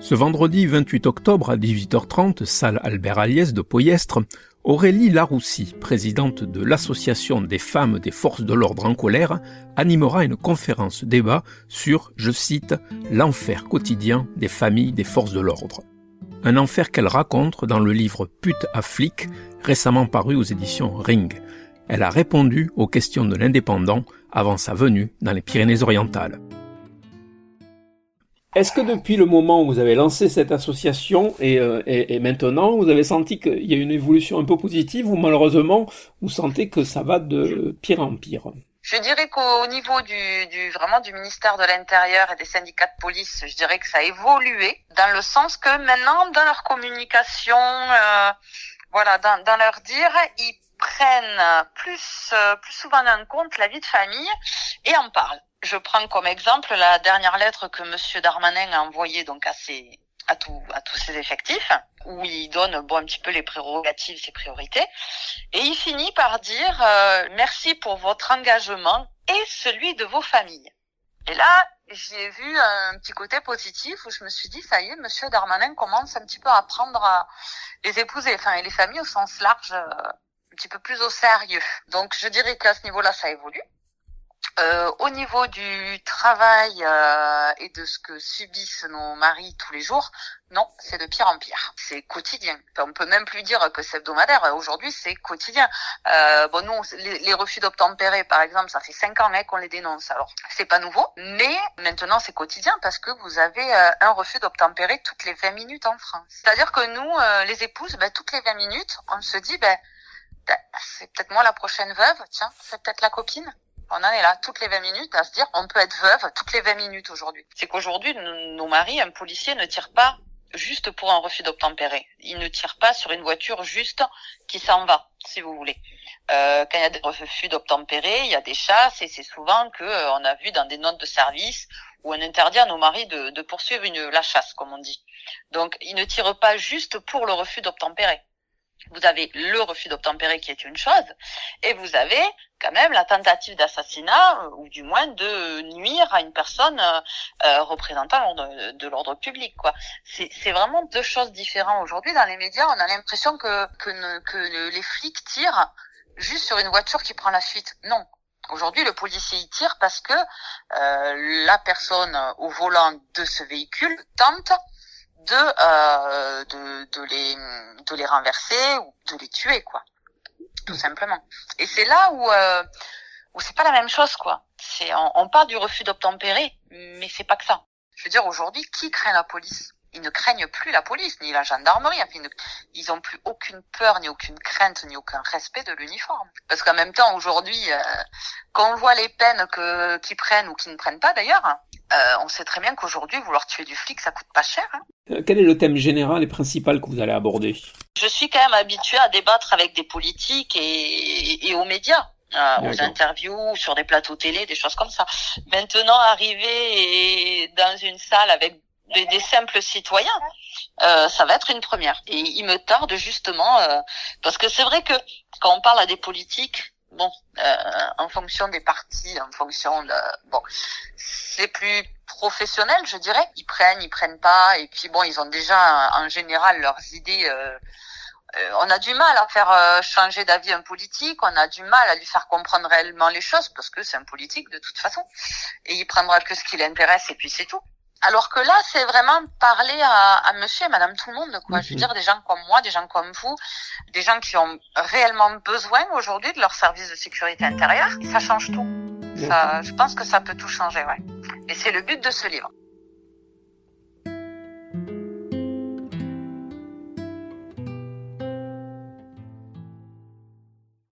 Ce vendredi 28 octobre à 18h30, salle Albert Aliès de Poyestre, Aurélie Laroussi, présidente de l'Association des femmes des forces de l'ordre en colère, animera une conférence débat sur, je cite, l'enfer quotidien des familles des forces de l'ordre. Un enfer qu'elle raconte dans le livre Pute à flic, récemment paru aux éditions Ring. Elle a répondu aux questions de l'indépendant avant sa venue dans les Pyrénées-Orientales. Est-ce que depuis le moment où vous avez lancé cette association et, euh, et, maintenant, vous avez senti qu'il y a une évolution un peu positive ou malheureusement, vous sentez que ça va de pire en pire? Je dirais qu'au niveau du, du, vraiment du ministère de l'Intérieur et des syndicats de police, je dirais que ça a évolué dans le sens que maintenant, dans leur communication, euh, voilà, dans, dans leur dire, ils prennent plus euh, plus souvent en compte la vie de famille et en parlent. Je prends comme exemple la dernière lettre que Monsieur Darmanin a envoyée donc à tous ses effectifs, où il donne bon un petit peu les prérogatives, ses priorités, et il finit par dire euh, merci pour votre engagement et celui de vos familles. Et là, j'ai vu un petit côté positif où je me suis dit ça y est, Monsieur Darmanin commence un petit peu à prendre à les épouser, enfin et les familles au sens large, euh, un petit peu plus au sérieux. Donc je dirais qu'à ce niveau-là, ça évolue. Euh, au niveau du travail euh, et de ce que subissent nos maris tous les jours, non, c'est de pire en pire. C'est quotidien. on peut même plus dire que c'est hebdomadaire. Aujourd'hui, c'est quotidien. Euh, bon, nous, les, refus d'obtempérer, par exemple, ça fait cinq ans hein, qu'on les dénonce. Alors, c'est pas nouveau, mais maintenant, c'est quotidien parce que vous avez euh, un refus d'obtempérer toutes les 20 minutes en France. C'est-à-dire que nous, euh, les épouses, ben, toutes les 20 minutes, on se dit, ben, ben, c'est peut-être moi la prochaine veuve. Tiens, c'est peut-être la copine. On en est là toutes les 20 minutes à se dire on peut être veuve toutes les 20 minutes aujourd'hui. C'est qu'aujourd'hui, nos maris, un policier ne tire pas juste pour un refus d'obtempérer. Il ne tire pas sur une voiture juste qui s'en va, si vous voulez. Euh, quand il y a des refus d'obtempérer, il y a des chasses et c'est souvent que euh, on a vu dans des notes de service où on interdit à nos maris de, poursuivre la chasse, comme on dit. Donc, il ne tire pas juste pour le refus d'obtempérer vous avez le refus d'obtempérer qui est une chose, et vous avez quand même la tentative d'assassinat, euh, ou du moins de nuire à une personne euh, euh représentant de l'ordre public. C'est vraiment deux choses différentes. Aujourd'hui, dans les médias, on a l'impression que les flics tirent juste sur une voiture qui prend la fuite. Non. Aujourd'hui, le policier y tire parce que euh, la personne au volant de ce véhicule tente de, euh, de, de, les, de les renverser ou de les tuer, quoi. Tout simplement. Et c'est là où, euh, où c'est pas la même chose, quoi. C'est, on, on parle du refus d'obtempérer, mais c'est pas que ça. Je veux dire, aujourd'hui, qui craint la police? Ils ne craignent plus la police ni la gendarmerie. Enfin, ils n'ont plus aucune peur, ni aucune crainte, ni aucun respect de l'uniforme. Parce qu'en même temps, aujourd'hui, euh, quand on voit les peines que qu'ils prennent ou qu'ils ne prennent pas, d'ailleurs, euh, on sait très bien qu'aujourd'hui, vouloir tuer du flic, ça coûte pas cher. Hein. Euh, quel est le thème général et principal que vous allez aborder? Je suis quand même habituée à débattre avec des politiques et, et aux médias. Euh, aux interviews, sur des plateaux télé, des choses comme ça. Maintenant, arriver dans une salle avec des, simples citoyens, euh, ça va être une première. Et il me tarde justement, euh, parce que c'est vrai que quand on parle à des politiques, bon, euh, en fonction des partis, en fonction de, bon, c'est plus professionnel, je dirais. Ils prennent, ils prennent pas, et puis bon, ils ont déjà en général leurs idées. Euh, on a du mal à faire changer d'avis un politique, on a du mal à lui faire comprendre réellement les choses parce que c'est un politique de toute façon et il prendra que ce qui l'intéresse et puis c'est tout. Alors que là, c'est vraiment parler à, monsieur et madame tout le monde, quoi. Je veux mhm. dire, des gens comme moi, des gens comme vous, des gens qui ont réellement besoin aujourd'hui de leur service de sécurité intérieure. Ça change tout. Ça, je pense que ça peut tout changer, ouais. Et c'est le but de ce livre.